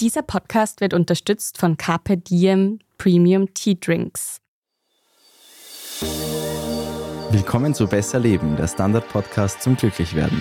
Dieser Podcast wird unterstützt von Carpe Diem Premium Tea Drinks. Willkommen zu Besser Leben, der Standard-Podcast zum Glücklichwerden.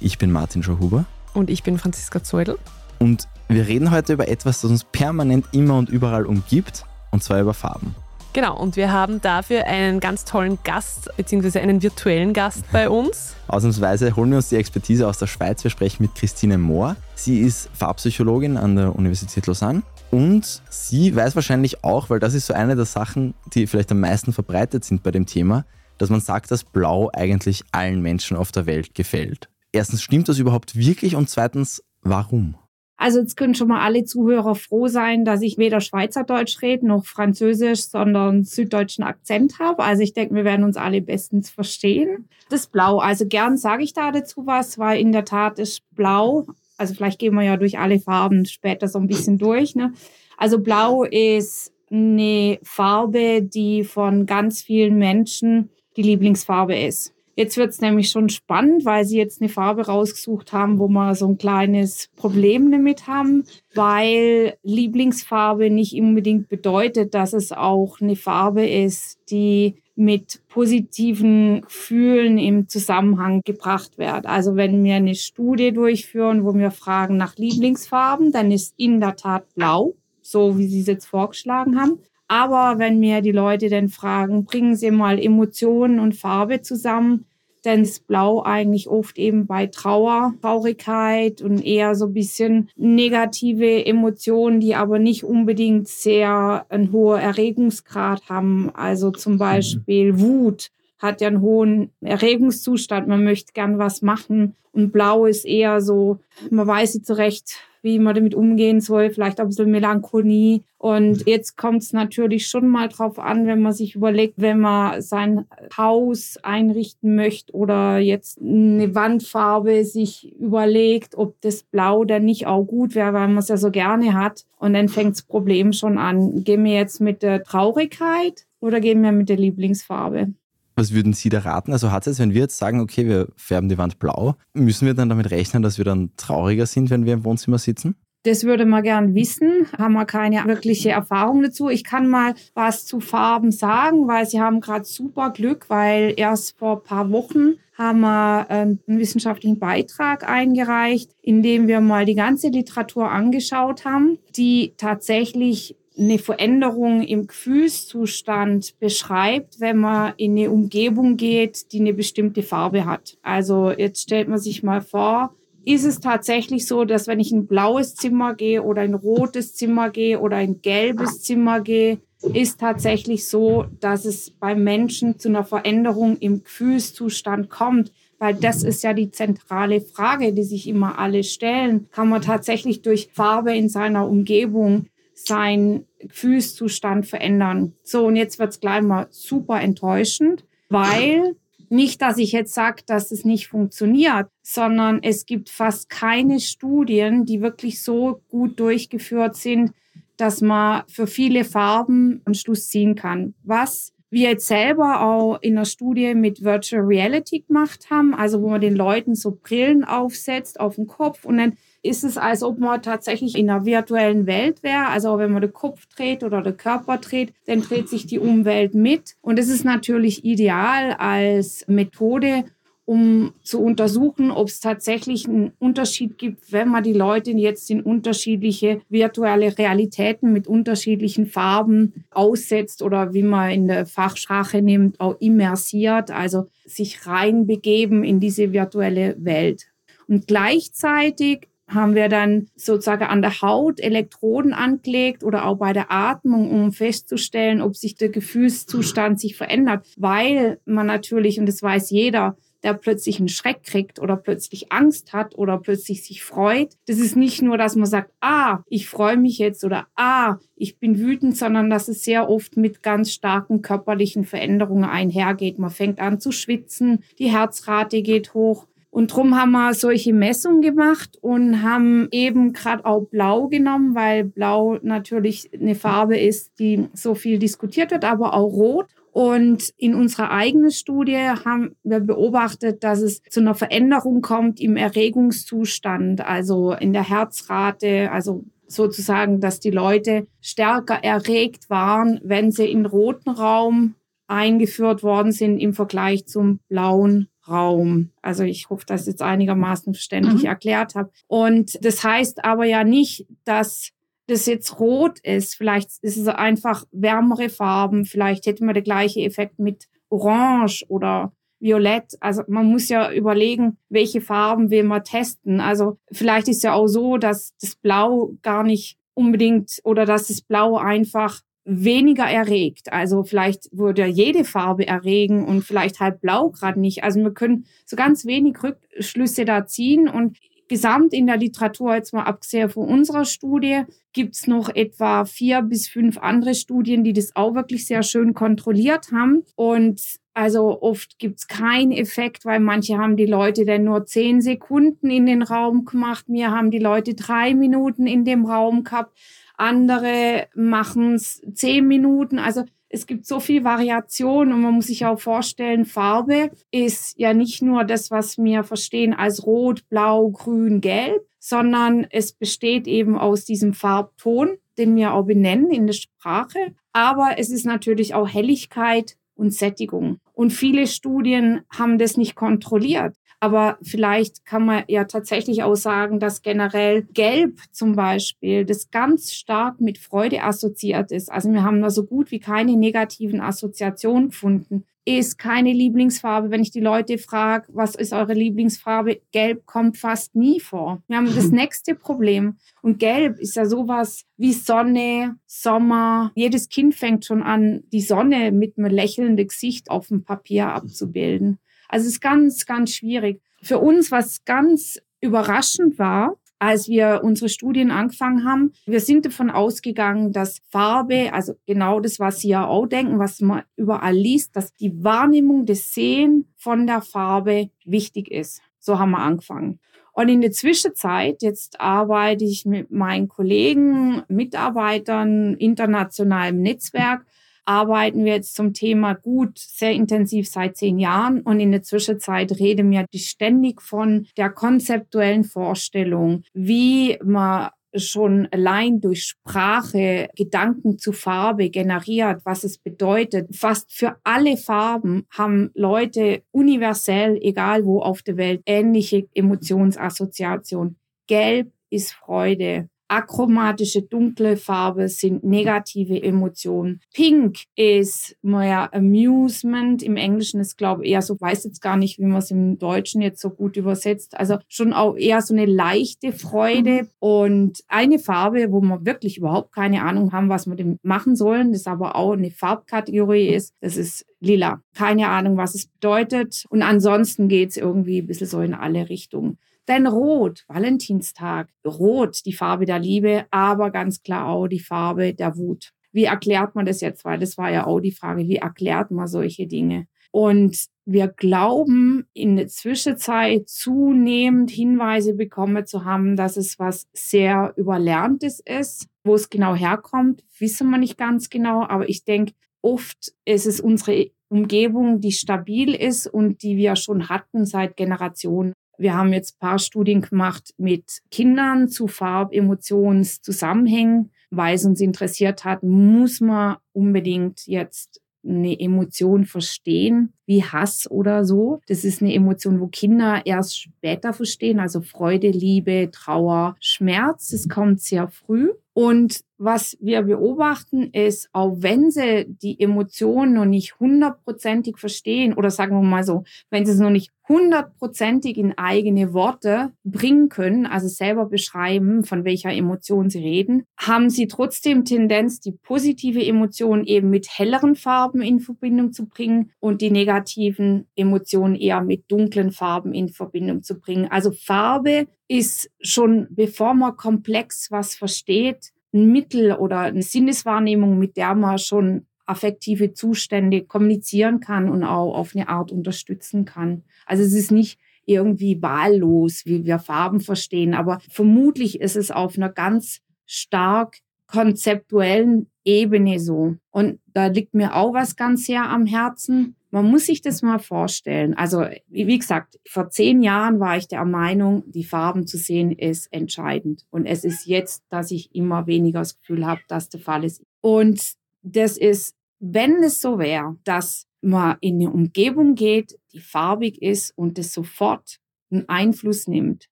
Ich bin Martin Schauhuber. Und ich bin Franziska Zeudel. Und wir reden heute über etwas, das uns permanent immer und überall umgibt, und zwar über Farben. Genau, und wir haben dafür einen ganz tollen Gast, beziehungsweise einen virtuellen Gast bei uns. Ausnahmsweise holen wir uns die Expertise aus der Schweiz. Wir sprechen mit Christine Mohr. Sie ist Farbpsychologin an der Universität Lausanne und sie weiß wahrscheinlich auch, weil das ist so eine der Sachen, die vielleicht am meisten verbreitet sind bei dem Thema, dass man sagt, dass Blau eigentlich allen Menschen auf der Welt gefällt. Erstens, stimmt das überhaupt wirklich? Und zweitens, warum? Also jetzt können schon mal alle Zuhörer froh sein, dass ich weder Schweizerdeutsch rede noch Französisch, sondern süddeutschen Akzent habe. Also ich denke, wir werden uns alle bestens verstehen. Das Blau, also gern sage ich da dazu was, weil in der Tat ist Blau, also vielleicht gehen wir ja durch alle Farben später so ein bisschen durch. Ne? Also Blau ist eine Farbe, die von ganz vielen Menschen die Lieblingsfarbe ist. Jetzt wird es nämlich schon spannend, weil sie jetzt eine Farbe rausgesucht haben, wo wir so ein kleines Problem damit haben, weil Lieblingsfarbe nicht unbedingt bedeutet, dass es auch eine Farbe ist, die mit positiven Gefühlen im Zusammenhang gebracht wird. Also wenn wir eine Studie durchführen, wo wir fragen nach Lieblingsfarben, dann ist in der Tat blau, so wie Sie es jetzt vorgeschlagen haben. Aber wenn mir die Leute dann fragen, bringen Sie mal Emotionen und Farbe zusammen, dann ist Blau eigentlich oft eben bei Trauer, Traurigkeit und eher so ein bisschen negative Emotionen, die aber nicht unbedingt sehr einen hohen Erregungsgrad haben. Also zum mhm. Beispiel Wut hat ja einen hohen Erregungszustand, man möchte gern was machen. Und Blau ist eher so, man weiß nicht so recht, wie man damit umgehen soll, vielleicht auch ein bisschen Melancholie. Und jetzt kommt es natürlich schon mal drauf an, wenn man sich überlegt, wenn man sein Haus einrichten möchte oder jetzt eine Wandfarbe sich überlegt, ob das Blau dann nicht auch gut wäre, weil man es ja so gerne hat. Und dann fängt das Problem schon an. Gehen wir jetzt mit der Traurigkeit oder gehen wir mit der Lieblingsfarbe? Was würden Sie da raten? Also hat es, wenn wir jetzt sagen, okay, wir färben die Wand blau, müssen wir dann damit rechnen, dass wir dann trauriger sind, wenn wir im Wohnzimmer sitzen? Das würde man gern wissen, haben wir keine wirkliche Erfahrung dazu. Ich kann mal was zu Farben sagen, weil Sie haben gerade super Glück, weil erst vor ein paar Wochen haben wir einen wissenschaftlichen Beitrag eingereicht, in dem wir mal die ganze Literatur angeschaut haben, die tatsächlich eine Veränderung im Gefühlszustand beschreibt, wenn man in eine Umgebung geht, die eine bestimmte Farbe hat. Also jetzt stellt man sich mal vor, ist es tatsächlich so, dass wenn ich in ein blaues Zimmer gehe oder ein rotes Zimmer gehe oder ein gelbes Zimmer gehe, ist tatsächlich so, dass es beim Menschen zu einer Veränderung im Gefühlszustand kommt. Weil das ist ja die zentrale Frage, die sich immer alle stellen. Kann man tatsächlich durch Farbe in seiner Umgebung seinen Gefühlszustand verändern. So, und jetzt wird's gleich mal super enttäuschend, weil nicht, dass ich jetzt sage, dass es nicht funktioniert, sondern es gibt fast keine Studien, die wirklich so gut durchgeführt sind, dass man für viele Farben einen Schluss ziehen kann. Was wir jetzt selber auch in einer Studie mit Virtual Reality gemacht haben, also wo man den Leuten so Brillen aufsetzt auf den Kopf und dann ist es, als ob man tatsächlich in einer virtuellen Welt wäre. Also wenn man den Kopf dreht oder den Körper dreht, dann dreht sich die Umwelt mit. Und es ist natürlich ideal als Methode, um zu untersuchen, ob es tatsächlich einen Unterschied gibt, wenn man die Leute jetzt in unterschiedliche virtuelle Realitäten mit unterschiedlichen Farben aussetzt oder wie man in der Fachsprache nimmt, auch immersiert, also sich reinbegeben in diese virtuelle Welt. Und gleichzeitig haben wir dann sozusagen an der Haut Elektroden angelegt oder auch bei der Atmung, um festzustellen, ob sich der Gefühlszustand sich verändert, weil man natürlich, und das weiß jeder, der plötzlich einen Schreck kriegt oder plötzlich Angst hat oder plötzlich sich freut. Das ist nicht nur, dass man sagt, ah, ich freue mich jetzt oder ah, ich bin wütend, sondern dass es sehr oft mit ganz starken körperlichen Veränderungen einhergeht. Man fängt an zu schwitzen, die Herzrate geht hoch, Und darum haben wir solche Messungen gemacht und haben eben gerade auch Blau genommen, weil Blau natürlich eine Farbe ist, die so viel diskutiert wird, aber auch Rot. Und in unserer eigenen Studie haben wir beobachtet, dass es zu einer Veränderung kommt im Erregungszustand, also in der Herzrate, also sozusagen, dass die Leute stärker erregt waren, wenn sie in roten Raum eingeführt worden sind im Vergleich zum blauen Raum. Also ich hoffe, dass ich jetzt einigermaßen verständlich mhm. erklärt habe. Und das heißt aber ja nicht, dass das jetzt rot ist. Vielleicht ist es einfach wärmere Farben. Vielleicht hätte man der gleiche Effekt mit Orange oder Violett. Also man muss ja überlegen, welche Farben will man testen. Also vielleicht ist ja auch so, dass das Blau gar nicht unbedingt oder dass das Blau einfach weniger erregt. Also vielleicht würde jede Farbe erregen und vielleicht halt blau gerade nicht. Also wir können so ganz wenig Rückschlüsse da ziehen und gesamt in der Literatur, jetzt mal abgesehen von unserer Studie, gibt's noch etwa vier bis fünf andere Studien, die das auch wirklich sehr schön kontrolliert haben. Und also oft gibt's keinen Effekt, weil manche haben die Leute dann nur zehn Sekunden in den Raum gemacht. Mir haben die Leute drei Minuten in dem Raum gehabt andere machen es zehn Minuten. Also es gibt so viel Variation und man muss sich auch vorstellen, Farbe ist ja nicht nur das, was wir verstehen als Rot, Blau, Grün, Gelb, sondern es besteht eben aus diesem Farbton, den wir auch benennen in der Sprache. Aber es ist natürlich auch Helligkeit und Sättigung. Und viele Studien haben das nicht kontrolliert. Aber vielleicht kann man ja tatsächlich auch sagen, dass generell Gelb zum Beispiel, das ganz stark mit Freude assoziiert ist. Also wir haben da so gut wie keine negativen Assoziationen gefunden. Ist keine Lieblingsfarbe. Wenn ich die Leute frage, was ist eure Lieblingsfarbe? Gelb kommt fast nie vor. Wir haben das nächste Problem. Und Gelb ist ja sowas wie Sonne, Sommer. Jedes Kind fängt schon an, die Sonne mit einem lächelnden Gesicht auf dem Papier abzubilden. Also es ist ganz, ganz schwierig. Für uns, was ganz überraschend war, als wir unsere Studien angefangen haben. Wir sind davon ausgegangen, dass Farbe, also genau das, was Sie ja auch denken, was man überall liest, dass die Wahrnehmung des Sehen von der Farbe wichtig ist. So haben wir angefangen. Und in der Zwischenzeit, jetzt arbeite ich mit meinen Kollegen, Mitarbeitern, internationalem Netzwerk arbeiten wir jetzt zum Thema gut sehr intensiv seit zehn Jahren und in der Zwischenzeit reden wir ständig von der konzeptuellen Vorstellung, wie man schon allein durch Sprache Gedanken zu Farbe generiert, was es bedeutet. Fast für alle Farben haben Leute universell, egal wo auf der Welt, ähnliche Emotionsassoziationen. Gelb ist Freude, Achromatische dunkle Farbe sind negative Emotionen. Pink ist mehr Amusement. Im Englischen ist, glaube ich, eher so, weiß jetzt gar nicht, wie man es im Deutschen jetzt so gut übersetzt. Also schon auch eher so eine leichte Freude. Mhm. Und eine Farbe, wo wir wirklich überhaupt keine Ahnung haben, was wir dem machen sollen, das aber auch eine Farbkategorie ist, das ist lila. Keine Ahnung, was es bedeutet. Und ansonsten geht es irgendwie ein bisschen so in alle Richtungen. Denn Rot, Valentinstag, Rot, die Farbe der Liebe, aber ganz klar auch die Farbe der Wut. Wie erklärt man das jetzt? Weil das war ja auch die Frage, wie erklärt man solche Dinge? Und wir glauben in der Zwischenzeit zunehmend Hinweise bekommen zu haben, dass es was sehr Überlerntes ist. Wo es genau herkommt, wissen wir nicht ganz genau. Aber ich denke, oft ist es unsere Umgebung, die stabil ist und die wir schon hatten seit Generationen. Wir haben jetzt paar Studien gemacht mit Kindern zu Farbemotionszusammenhängen, weil es uns interessiert hat, muss man unbedingt jetzt eine Emotion verstehen, wie Hass oder so. Das ist eine Emotion, wo Kinder erst später verstehen, also Freude, Liebe, Trauer, Schmerz. Das kommt sehr früh. Und was wir beobachten ist, auch wenn sie die Emotionen noch nicht hundertprozentig verstehen oder sagen wir mal so, wenn sie es noch nicht hundertprozentig in eigene Worte bringen können, also selber beschreiben, von welcher Emotion sie reden, haben sie trotzdem Tendenz, die positive Emotion eben mit helleren Farben in Verbindung zu bringen und die negativen Emotionen eher mit dunklen Farben in Verbindung zu bringen. Also Farbe ist schon, bevor man komplex was versteht, ein Mittel oder eine Sinneswahrnehmung, mit der man schon affektive Zustände kommunizieren kann und auch auf eine Art unterstützen kann. Also es ist nicht irgendwie wahllos, wie wir Farben verstehen. Aber vermutlich ist es auf einer ganz stark konzeptuellen Ebene so. Und da liegt mir auch was ganz sehr am Herzen. Man muss sich das mal vorstellen. Also, wie gesagt, vor zehn Jahren war ich der Meinung, die Farben zu sehen ist entscheidend. Und es ist jetzt, dass ich immer weniger das Gefühl habe, dass der Fall ist. Und das ist, wenn es so wäre, dass man in eine Umgebung geht, die farbig ist und das sofort einen Einfluss nimmt.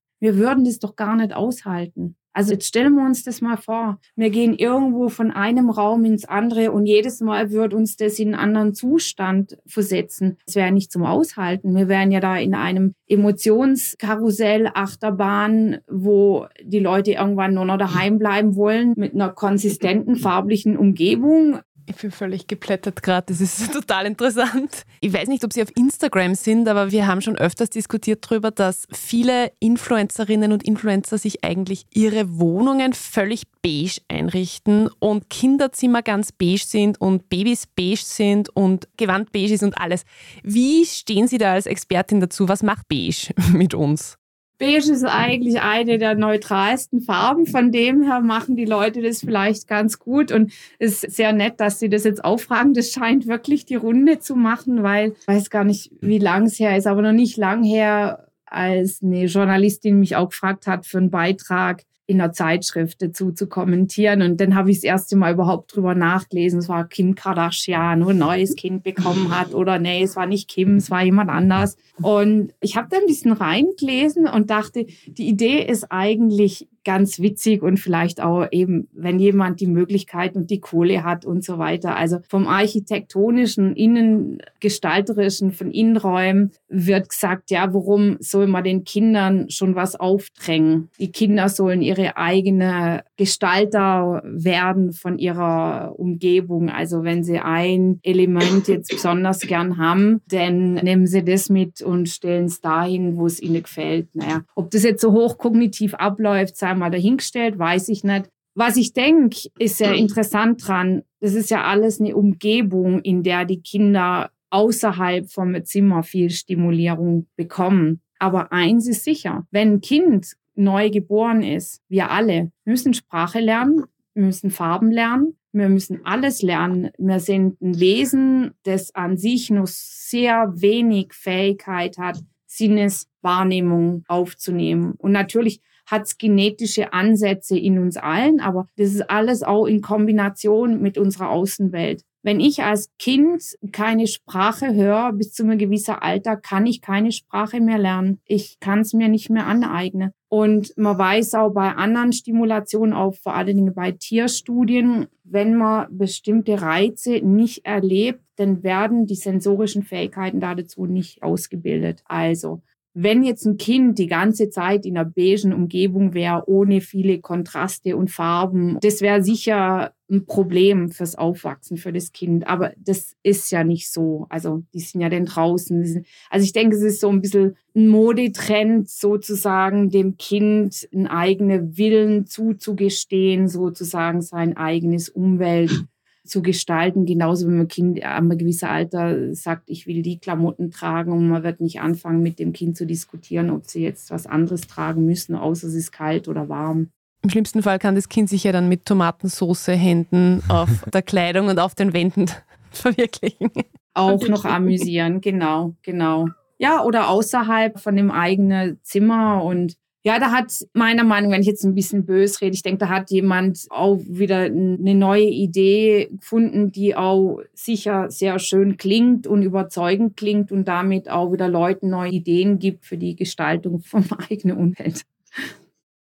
Wir würden das doch gar nicht aushalten. Also jetzt stellen wir uns das mal vor. Wir gehen irgendwo von einem Raum ins andere und jedes Mal wird uns das in einen anderen Zustand versetzen. Das wäre nicht zum Aushalten. Wir wären ja da in einem Emotionskarussell, Achterbahn, wo die Leute irgendwann nur noch daheim bleiben wollen mit einer konsistenten farblichen Umgebung. Ich bin völlig geplättert gerade. Das ist total interessant. Ich weiß nicht, ob Sie auf Instagram sind, aber wir haben schon öfters diskutiert darüber, dass viele Influencerinnen und Influencer sich eigentlich ihre Wohnungen völlig beige einrichten und Kinderzimmer ganz beige sind und Babys beige sind und Gewand beige ist und alles. Wie stehen Sie da als Expertin dazu? Was macht beige mit uns? Beige ist eigentlich eine der neutralsten Farben. Von dem her machen die Leute das vielleicht ganz gut und ist sehr nett, dass sie das jetzt auffragen. Das scheint wirklich die Runde zu machen, weil ich weiß gar nicht, wie lang es her ist, aber noch nicht lang her, als eine Journalistin mich auch gefragt hat für einen Beitrag, in der Zeitschrift dazu zu kommentieren. Und dann habe ich das erste Mal überhaupt drüber nachgelesen. Es war Kim Kardashian, wo ein neues Kind bekommen hat. Oder nee, es war nicht Kim, es war jemand anders. Und ich habe da ein bisschen reingelesen und dachte, die Idee ist eigentlich ganz witzig und vielleicht auch eben, wenn jemand die Möglichkeit und die Kohle hat und so weiter. Also vom architektonischen, innengestalterischen, von Innenräumen wird gesagt, ja, warum soll man den Kindern schon was aufdrängen? Die Kinder sollen ihre eigene Gestalter werden von ihrer Umgebung. Also wenn sie ein Element jetzt besonders gern haben, dann nehmen sie das mit und stellen es dahin, wo es ihnen gefällt. Naja, ob das jetzt so hochkognitiv abläuft, sei mal dahingestellt, weiß ich nicht. Was ich denke, ist sehr interessant dran. Das ist ja alles eine Umgebung, in der die Kinder außerhalb vom Zimmer viel Stimulierung bekommen. Aber eins ist sicher, wenn ein Kind neu geboren ist, wir alle müssen Sprache lernen, müssen Farben lernen, wir müssen alles lernen. Wir sind ein Wesen, das an sich nur sehr wenig Fähigkeit hat, Sinneswahrnehmung aufzunehmen. Und natürlich hat es genetische Ansätze in uns allen, aber das ist alles auch in Kombination mit unserer Außenwelt. Wenn ich als Kind keine Sprache höre, bis zu einem gewissen Alter, kann ich keine Sprache mehr lernen. Ich kann es mir nicht mehr aneignen. Und man weiß auch bei anderen Stimulationen, auch vor allen Dingen bei Tierstudien, wenn man bestimmte Reize nicht erlebt, dann werden die sensorischen Fähigkeiten dazu nicht ausgebildet. Also wenn jetzt ein Kind die ganze Zeit in einer beigen Umgebung wäre, ohne viele Kontraste und Farben, das wäre sicher ein Problem fürs Aufwachsen für das Kind. Aber das ist ja nicht so. Also die sind ja dann draußen. Also ich denke, es ist so ein bisschen ein Modetrend, sozusagen dem Kind einen eigenen Willen zuzugestehen, sozusagen sein eigenes Umwelt zu gestalten. Genauso wenn man Kind an einem gewissen Alter sagt, ich will die Klamotten tragen und man wird nicht anfangen, mit dem Kind zu diskutieren, ob sie jetzt was anderes tragen müssen, außer es ist kalt oder warm. Im schlimmsten Fall kann das Kind sich ja dann mit Tomatensauce Händen auf der Kleidung und auf den Wänden verwirklichen. Auch noch amüsieren, genau, genau. Ja, oder außerhalb von dem eigenen Zimmer und ja, da hat meiner Meinung, wenn ich jetzt ein bisschen bös rede, ich denke, da hat jemand auch wieder eine neue Idee gefunden, die auch sicher sehr schön klingt und überzeugend klingt und damit auch wieder Leuten neue Ideen gibt für die Gestaltung vom eigenen Umwelt.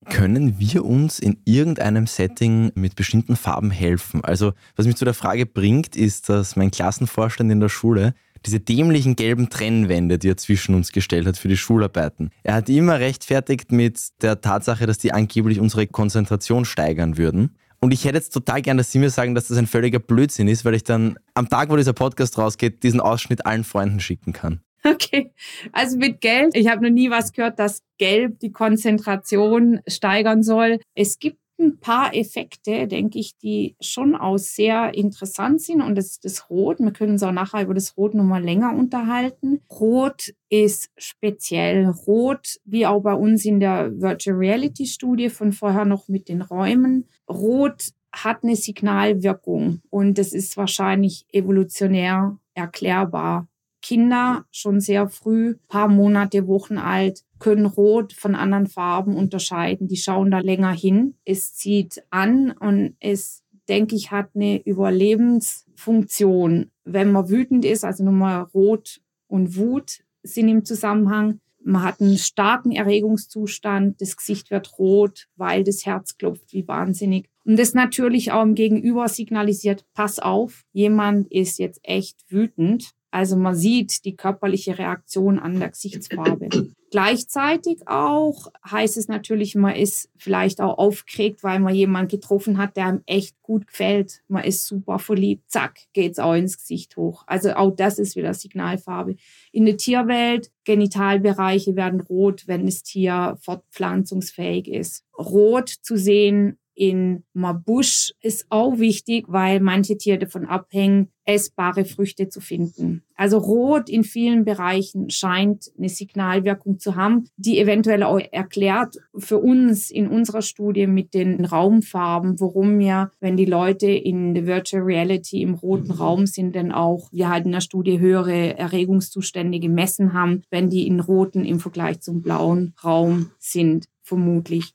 Können wir uns in irgendeinem Setting mit bestimmten Farben helfen? Also, was mich zu der Frage bringt, ist, dass mein Klassenvorstand in der Schule diese dämlichen gelben Trennwände, die er zwischen uns gestellt hat für die Schularbeiten. Er hat immer rechtfertigt mit der Tatsache, dass die angeblich unsere Konzentration steigern würden. Und ich hätte jetzt total gern, dass Sie mir sagen, dass das ein völliger Blödsinn ist, weil ich dann am Tag, wo dieser Podcast rausgeht, diesen Ausschnitt allen Freunden schicken kann. Okay, also mit Gelb, ich habe noch nie was gehört, dass Gelb die Konzentration steigern soll. Es gibt ein paar Effekte, denke ich, die schon auch sehr interessant sind. Und das ist das Rot. Wir können uns auch nachher über das Rot nochmal länger unterhalten. Rot ist speziell. Rot, wie auch bei uns in der Virtual Reality Studie von vorher noch mit den Räumen. Rot hat eine Signalwirkung und das ist wahrscheinlich evolutionär erklärbar. Kinder schon sehr früh, paar Monate, Wochen alt, können Rot von anderen Farben unterscheiden. Die schauen da länger hin. Es zieht an und es, denke ich, hat eine Überlebensfunktion. Wenn man wütend ist, also nochmal Rot und Wut sind im Zusammenhang. Man hat einen starken Erregungszustand, das Gesicht wird rot, weil das Herz klopft wie wahnsinnig. Und das natürlich auch im Gegenüber signalisiert, pass auf, jemand ist jetzt echt wütend. Also man sieht die körperliche Reaktion an der Gesichtsfarbe. Gleichzeitig auch heißt es natürlich, man ist vielleicht auch aufgeregt, weil man jemanden getroffen hat, der einem echt gut gefällt. Man ist super verliebt. Zack, geht's auch ins Gesicht hoch. Also auch das ist wieder Signalfarbe. In der Tierwelt, Genitalbereiche werden rot, wenn das Tier fortpflanzungsfähig ist. Rot zu sehen in Mabusch ist auch wichtig, weil manche Tiere davon abhängen, essbare Früchte zu finden. Also Rot in vielen Bereichen scheint eine Signalwirkung zu haben, die eventuell auch erklärt für uns in unserer Studie mit den Raumfarben, warum wir, wenn die Leute in der Virtual Reality im roten Raum sind, denn auch wir halt in der Studie höhere Erregungszustände gemessen haben, wenn die in roten im Vergleich zum blauen Raum sind, vermutlich.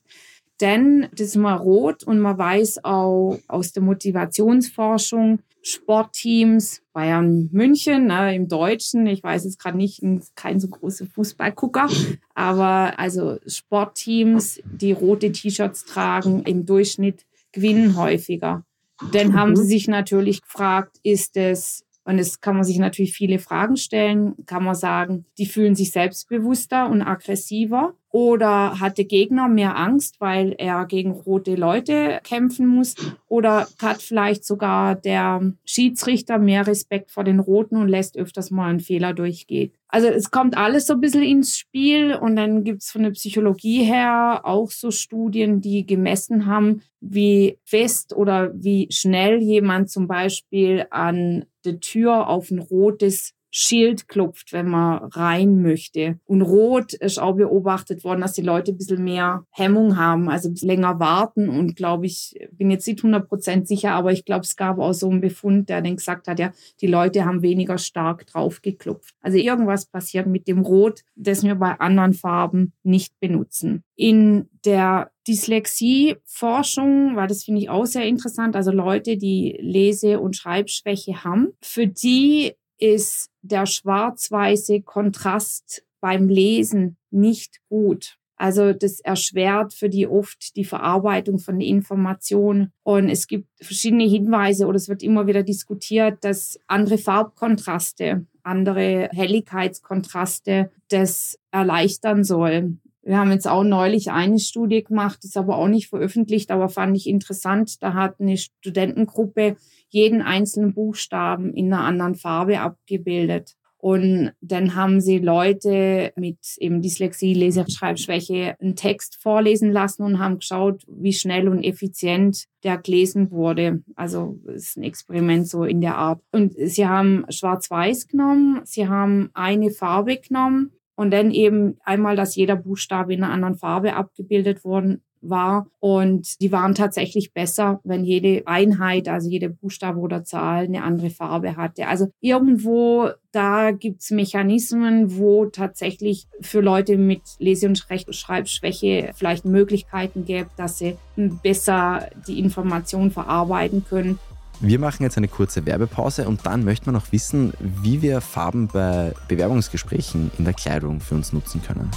Denn das ist mal rot und man weiß auch aus der Motivationsforschung, Sportteams, Bayern München, ne, im Deutschen, ich weiß jetzt gerade nicht, kein so großer Fußballgucker, aber also Sportteams, die rote T-Shirts tragen, im Durchschnitt gewinnen häufiger. Dann haben sie sich natürlich gefragt, ist es und es kann man sich natürlich viele Fragen stellen. Kann man sagen, die fühlen sich selbstbewusster und aggressiver? Oder hat der Gegner mehr Angst, weil er gegen rote Leute kämpfen muss? Oder hat vielleicht sogar der Schiedsrichter mehr Respekt vor den Roten und lässt öfters mal einen Fehler durchgehen? Also es kommt alles so ein bisschen ins Spiel und dann gibt es von der Psychologie her auch so Studien, die gemessen haben, wie fest oder wie schnell jemand zum Beispiel an der Tür auf ein rotes Schild klopft, wenn man rein möchte. Und rot ist auch beobachtet worden, dass die Leute ein bisschen mehr Hemmung haben, also ein bisschen länger warten. Und glaube ich, bin jetzt nicht 100 Prozent sicher, aber ich glaube, es gab auch so einen Befund, der dann gesagt hat, ja, die Leute haben weniger stark drauf geklopft. Also irgendwas passiert mit dem Rot, das wir bei anderen Farben nicht benutzen. In der Dyslexie-Forschung, weil das finde ich auch sehr interessant, also Leute, die Lese- und Schreibschwäche haben, für die ist der schwarz-weiße Kontrast beim Lesen nicht gut. Also das erschwert für die oft die Verarbeitung von Informationen. Und es gibt verschiedene Hinweise oder es wird immer wieder diskutiert, dass andere Farbkontraste, andere Helligkeitskontraste das erleichtern soll. Wir haben jetzt auch neulich eine Studie gemacht, ist aber auch nicht veröffentlicht, aber fand ich interessant. Da hat eine Studentengruppe jeden einzelnen Buchstaben in einer anderen Farbe abgebildet. Und dann haben sie Leute mit eben Dyslexie, Leseschreibschwäche einen Text vorlesen lassen und haben geschaut, wie schnell und effizient der gelesen wurde. Also ist ein Experiment so in der Art. Und sie haben Schwarz-Weiß genommen, sie haben eine Farbe genommen und dann eben einmal, dass jeder Buchstabe in einer anderen Farbe abgebildet worden war. Und die waren tatsächlich besser, wenn jede Einheit, also jede Buchstabe oder Zahl eine andere Farbe hatte. Also irgendwo da gibt's Mechanismen, wo tatsächlich für Leute mit Lese- und Schreibschwäche vielleicht Möglichkeiten gäbe, dass sie besser die Information verarbeiten können. Wir machen jetzt eine kurze Werbepause und dann möchten wir noch wissen, wie wir Farben bei Bewerbungsgesprächen in der Kleidung für uns nutzen können.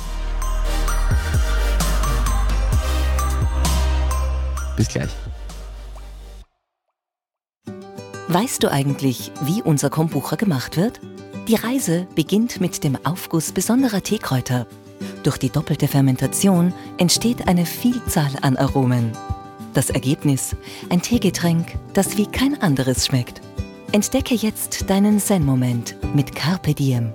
Bis gleich. Weißt du eigentlich, wie unser Kombucha gemacht wird? Die Reise beginnt mit dem Aufguss besonderer Teekräuter. Durch die doppelte Fermentation entsteht eine Vielzahl an Aromen. Das Ergebnis: ein Teegetränk, das wie kein anderes schmeckt. Entdecke jetzt deinen Zen-Moment mit Carpe Diem.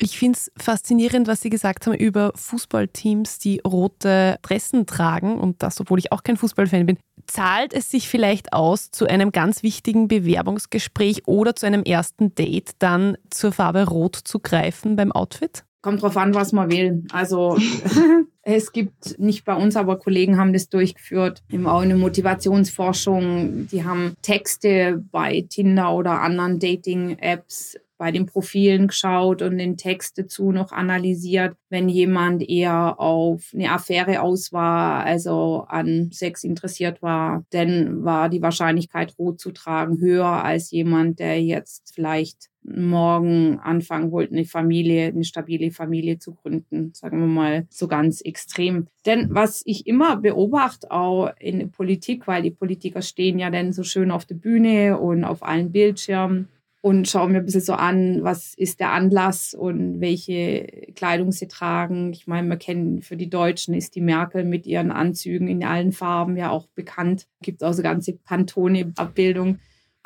Ich finde es faszinierend, was Sie gesagt haben über Fußballteams, die rote Dressen tragen und das, obwohl ich auch kein Fußballfan bin. Zahlt es sich vielleicht aus, zu einem ganz wichtigen Bewerbungsgespräch oder zu einem ersten Date dann zur Farbe Rot zu greifen beim Outfit? Kommt drauf an, was man will. Also es gibt nicht bei uns, aber Kollegen haben das durchgeführt. Eben auch eine Motivationsforschung. Die haben Texte bei Tinder oder anderen Dating-Apps bei den Profilen geschaut und den Text dazu noch analysiert. Wenn jemand eher auf eine Affäre aus war, also an Sex interessiert war, dann war die Wahrscheinlichkeit, rot zu tragen, höher als jemand, der jetzt vielleicht morgen anfangen wollte, eine Familie, eine stabile Familie zu gründen, sagen wir mal so ganz extrem. Denn was ich immer beobachte, auch in der Politik, weil die Politiker stehen ja dann so schön auf der Bühne und auf allen Bildschirmen, und schaue mir ein bisschen so an, was ist der Anlass und welche Kleidung sie tragen. Ich meine, man kennt für die Deutschen ist die Merkel mit ihren Anzügen in allen Farben ja auch bekannt. Gibt auch so ganze Pantone-Abbildung.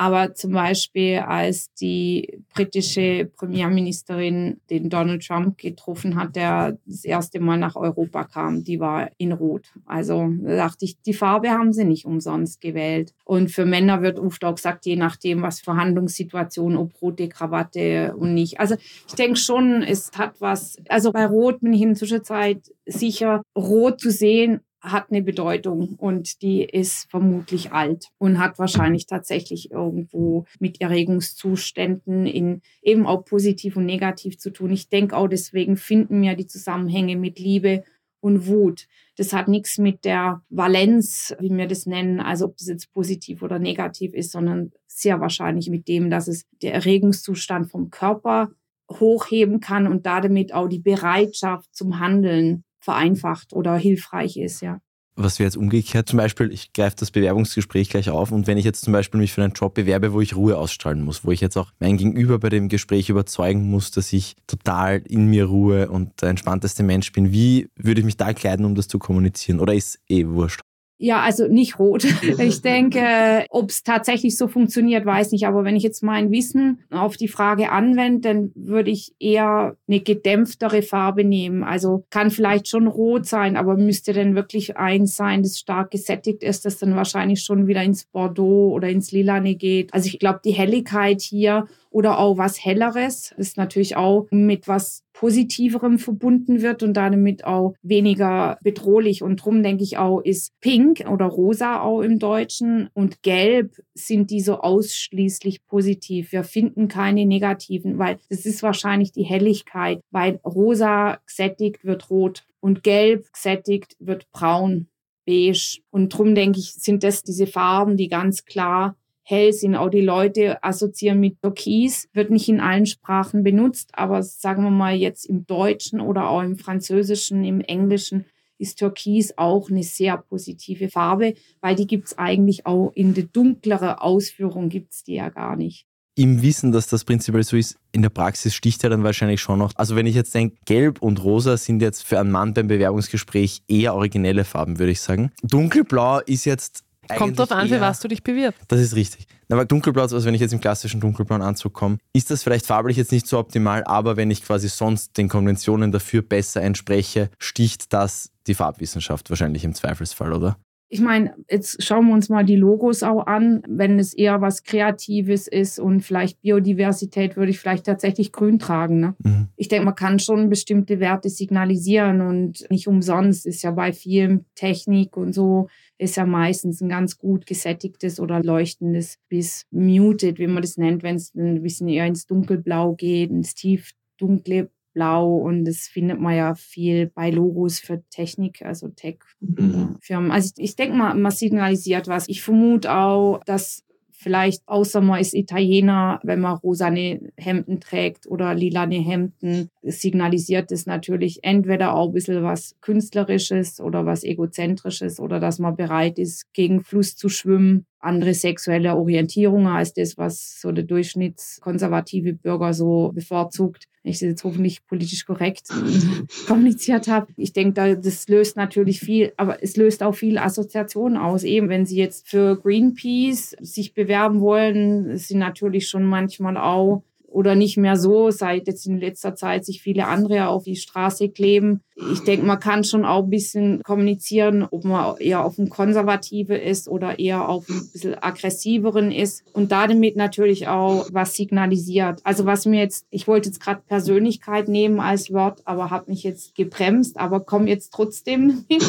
Aber zum Beispiel, als die britische Premierministerin den Donald Trump getroffen hat, der das erste Mal nach Europa kam, die war in Rot. Also da dachte ich, die Farbe haben sie nicht umsonst gewählt. Und für Männer wird oft auch gesagt, je nachdem, was Verhandlungssituation, ob rote Krawatte und nicht. Also ich denke schon, es hat was. Also bei Rot bin ich in Zwischenzeit sicher, Rot zu sehen hat eine Bedeutung und die ist vermutlich alt und hat wahrscheinlich tatsächlich irgendwo mit Erregungszuständen in eben auch positiv und negativ zu tun. Ich denke auch deswegen finden wir die Zusammenhänge mit Liebe und Wut. Das hat nichts mit der Valenz, wie wir das nennen, also ob das jetzt positiv oder negativ ist, sondern sehr wahrscheinlich mit dem, dass es der Erregungszustand vom Körper hochheben kann und damit auch die Bereitschaft zum Handeln vereinfacht oder hilfreich ist, ja. Was wäre jetzt umgekehrt? Zum Beispiel, ich greife das Bewerbungsgespräch gleich auf und wenn ich jetzt zum Beispiel mich für einen Job bewerbe, wo ich Ruhe ausstrahlen muss, wo ich jetzt auch mein Gegenüber bei dem Gespräch überzeugen muss, dass ich total in mir Ruhe und der entspannteste Mensch bin, wie würde ich mich da kleiden, um das zu kommunizieren? Oder ist eh wurscht? Ja, also nicht rot. Ich denke, ob es tatsächlich so funktioniert, weiß nicht. Aber wenn ich jetzt mein Wissen auf die Frage anwende, dann würde ich eher eine gedämpftere Farbe nehmen. Also kann vielleicht schon rot sein, aber müsste dann wirklich eins sein, das stark gesättigt ist, das dann wahrscheinlich schon wieder ins Bordeaux oder ins Lilane geht. Also ich glaube, die Helligkeit hier oder auch was Helleres, ist natürlich auch mit was Positiverem verbunden wird und damit auch weniger bedrohlich. Und drum denke ich auch, ist Pink oder Rosa auch im Deutschen und Gelb sind die so ausschließlich positiv. Wir finden keine negativen, weil das ist wahrscheinlich die Helligkeit, weil Rosa gesättigt wird rot und Gelb gesättigt wird braun beige. Und drum denke ich, sind das diese Farben, die ganz klar hell sind. Auch die Leute assoziieren mit Türkis, wird nicht in allen Sprachen benutzt, aber sagen wir mal jetzt im Deutschen oder auch im Französischen, im Englischen ist Türkis auch eine sehr positive Farbe, weil die gibt es eigentlich auch in der dunkleren Ausführung gibt es die ja gar nicht. Im Wissen, dass das prinzipiell so ist, in der Praxis sticht ja dann wahrscheinlich schon noch. Also wenn ich jetzt denke, gelb und rosa sind jetzt für einen Mann beim Bewerbungsgespräch eher originelle Farben, würde ich sagen. Dunkelblau ist jetzt Kommt drauf an, für was du dich bewirbst. Das ist richtig. Aber dunkelblau, also wenn ich jetzt im klassischen dunkelblauen Anzug komme, ist das vielleicht farblich jetzt nicht so optimal, aber wenn ich quasi sonst den Konventionen dafür besser entspreche, sticht das die Farbwissenschaft wahrscheinlich im Zweifelsfall, oder? Ich meine, jetzt schauen wir uns mal die Logos auch an. Wenn es eher was Kreatives ist und vielleicht Biodiversität, würde ich vielleicht tatsächlich grün tragen. Ne? Mhm. Ich denke, man kann schon bestimmte Werte signalisieren und nicht umsonst ist ja bei vielen Technik und so ist ja meistens ein ganz gut gesättigtes oder leuchtendes bis muted, wie man das nennt, wenn es ein bisschen eher ins Dunkelblau geht, ins tief dunkle blau und das findet man ja viel bei Logos für Technik, also Tech-Firmen. Mhm. Also ich, ich denke mal, man signalisiert was. Ich vermute auch, dass vielleicht, außer man ist Italiener, wenn man rosane Hemden trägt oder lilane Hemden, signalisiert es natürlich entweder auch ein bisschen was Künstlerisches oder was Egozentrisches oder dass man bereit ist, gegen Fluss zu schwimmen andere sexuelle Orientierungen als das, was so der durchschnittskonservative Bürger so bevorzugt. Wenn ich das jetzt hoffentlich politisch korrekt kommuniziert habe. Ich denke, das löst natürlich viel, aber es löst auch viel Assoziationen aus. Eben, wenn Sie jetzt für Greenpeace sich bewerben wollen, sind natürlich schon manchmal auch oder nicht mehr so, seit jetzt in letzter Zeit sich viele andere auf die Straße kleben. Ich denke, man kann schon auch ein bisschen kommunizieren, ob man eher auf dem Konservative ist oder eher auf ein bisschen aggressiveren ist und damit natürlich auch was signalisiert. Also was mir jetzt, ich wollte jetzt gerade Persönlichkeit nehmen als Wort, aber habe mich jetzt gebremst, aber komme jetzt trotzdem mit.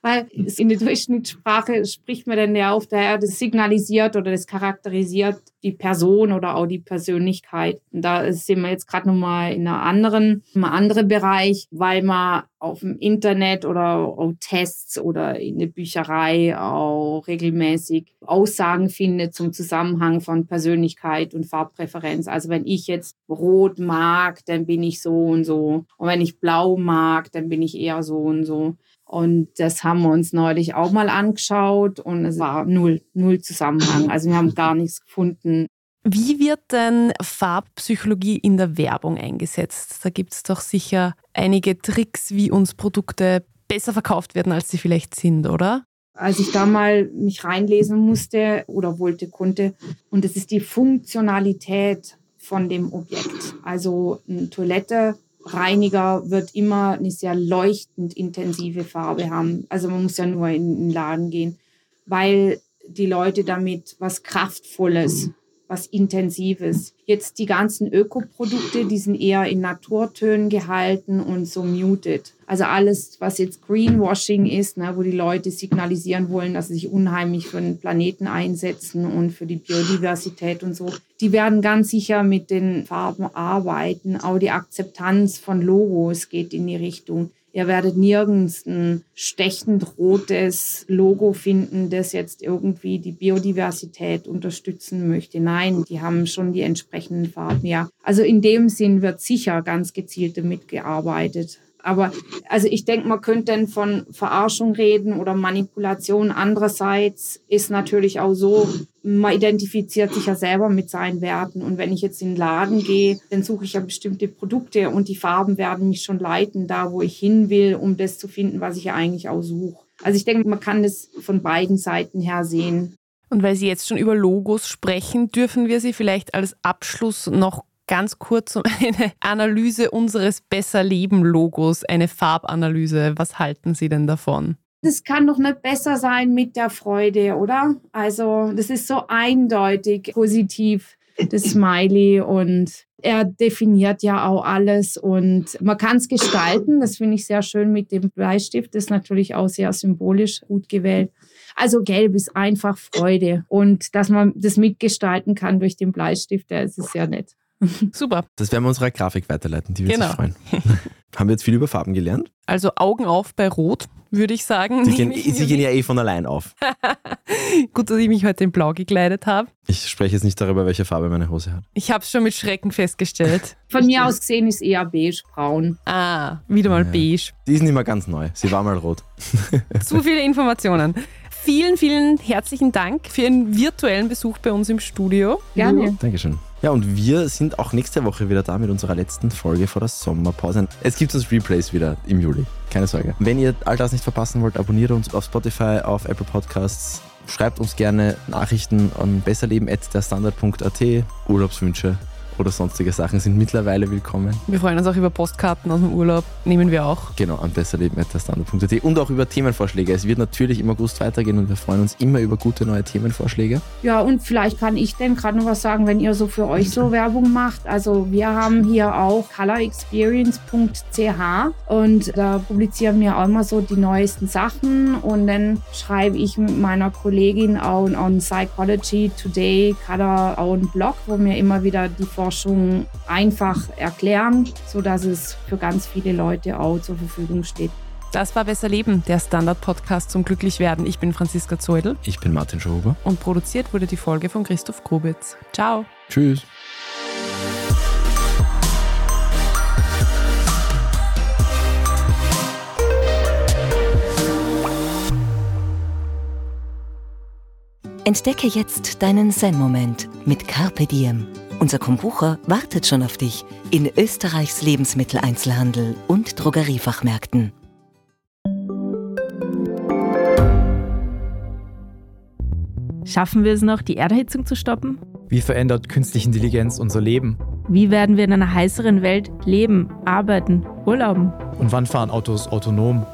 Weil in der Durchschnittssprache spricht man dann ja auf, daher das signalisiert oder das charakterisiert die Person oder auch die Persönlichkeit. Und da sind wir jetzt gerade nochmal in einer anderen, einem anderen Bereich, weil man auf dem Internet oder auch Tests oder in der Bücherei auch regelmäßig Aussagen findet zum Zusammenhang von Persönlichkeit und Farbpräferenz. Also wenn ich jetzt rot mag, dann bin ich so und so. Und wenn ich blau mag, dann bin ich eher so und so. Und das haben wir uns neulich auch mal angeschaut und es war null, null Zusammenhang. Also wir haben gar nichts gefunden. Wie wird denn Farbpsychologie in der Werbung eingesetzt? Da gibt es doch sicher einige Tricks, wie uns Produkte besser verkauft werden, als sie vielleicht sind, oder? Als ich da mal mich reinlesen musste oder wollte, konnte, und das ist die Funktionalität von dem Objekt. Also eine Toilette Reiniger wird immer eine sehr leuchtend intensive Farbe haben. Also man muss ja nur in den Laden gehen, weil die Leute damit was Kraftvolles was Intensives. Jetzt die ganzen Ökoprodukte, die sind eher in Naturtönen gehalten und so muted. Also alles, was jetzt Greenwashing ist, ne, wo die Leute signalisieren wollen, dass sie sich unheimlich für den Planeten einsetzen und für die Biodiversität und so, die werden ganz sicher mit den Farben arbeiten. Auch die Akzeptanz von Logos geht in die Richtung. Ihr werdet nirgends ein stechend rotes Logo finden, das jetzt irgendwie die Biodiversität unterstützen möchte. Nein, die haben schon die entsprechenden Farben. Ja, also in dem Sinn wird sicher ganz gezielt damit gearbeitet. Aber also ich denke, man könnte dann von Verarschung reden oder Manipulation. Andererseits ist natürlich auch so, man identifiziert sich ja selber mit seinen Werten. Und wenn ich jetzt in den Laden gehe, dann suche ich ja bestimmte Produkte und die Farben werden mich schon leiten, da wo ich hin will, um das zu finden, was ich ja eigentlich auch suche. Also ich denke, man kann das von beiden Seiten her sehen. Und weil Sie jetzt schon über Logos sprechen, dürfen wir Sie vielleicht als Abschluss noch ganz kurz um eine Analyse unseres Besser Leben Logos, eine Farbanalyse. Was halten Sie denn davon? Das kann doch nicht besser sein mit der Freude, oder? Also, das ist so eindeutig positiv, das Smiley und er definiert ja auch alles und man kann es gestalten. Das finde ich sehr schön mit dem Bleistift. Das ist natürlich auch sehr symbolisch gut gewählt. Also gelb ist einfach Freude und dass man das mitgestalten kann durch den Bleistift, das ist sehr nett. Super. Das werden wir unserer Grafik weiterleiten, die wird Genau. sich freuen. Haben wir jetzt viel über Farben gelernt? Also Augen auf bei Rot, würde ich sagen. Sie gehen, sie gehen ja eh von allein auf. Gut, dass ich mich heute in Blau gekleidet habe. Ich spreche jetzt nicht darüber, welche Farbe meine Hose hat. Ich habe es schon mit Schrecken festgestellt. Von mir aus gesehen ist eher beige-braun. Ah, wieder mal Ja. beige. Die ist nicht mehr ganz neu. Sie war mal rot. Zu viele Informationen. Vielen, vielen herzlichen Dank für Ihren virtuellen Besuch bei uns im Studio. Gerne. Dankeschön. Ja, und wir sind auch nächste Woche wieder da mit unserer letzten Folge vor der Sommerpause. Es gibt uns Replays wieder im Juli. Keine Sorge. Wenn ihr all das nicht verpassen wollt, abonniert uns auf Spotify, auf Apple Podcasts. Schreibt uns gerne Nachrichten an besserleben.derstandard.at. Urlaubswünsche oder sonstige Sachen sind mittlerweile willkommen. Wir freuen uns auch über Postkarten aus dem Urlaub. Nehmen wir auch. Genau, an besserleben.derstandard.at und auch über Themenvorschläge. Es wird natürlich im August weitergehen und wir freuen uns immer über gute neue Themenvorschläge. Ja, und vielleicht kann ich denn gerade noch was sagen, wenn ihr so für euch so Werbung macht. Also wir haben hier auch colorexperience.ch und da publizieren wir auch immer so die neuesten Sachen und dann schreibe ich mit meiner Kollegin auch on Psychology Today Color auch einen Blog, wo wir immer wieder die Forschung einfach erklären, sodass es für ganz viele Leute auch zur Verfügung steht. Das war Besser Leben, der Standard-Podcast zum Glücklichwerden. Ich bin Franziska Zeudel Ich bin Martin Schober. und produziert wurde die Folge von Christoph Grubitz. Ciao. Tschüss. Entdecke jetzt deinen Zen-Moment mit Carpe Diem. Unser Kombucha wartet schon auf dich in Österreichs Lebensmitteleinzelhandel und Drogeriefachmärkten. Schaffen wir es noch, die Erderhitzung zu stoppen? Wie verändert künstliche Intelligenz unser Leben? Wie werden wir in einer heißeren Welt leben, arbeiten, urlauben? Und wann fahren Autos autonom?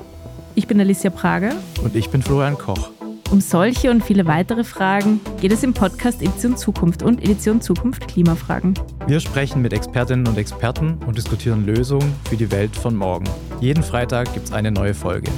Ich bin Alicia Prager. Und ich bin Florian Koch. Um solche und viele weitere Fragen geht es im Podcast Edition Zukunft und Edition Zukunft Klimafragen. Wir sprechen mit Expertinnen und Experten und diskutieren Lösungen für die Welt von morgen. Jeden Freitag gibt es eine neue Folge.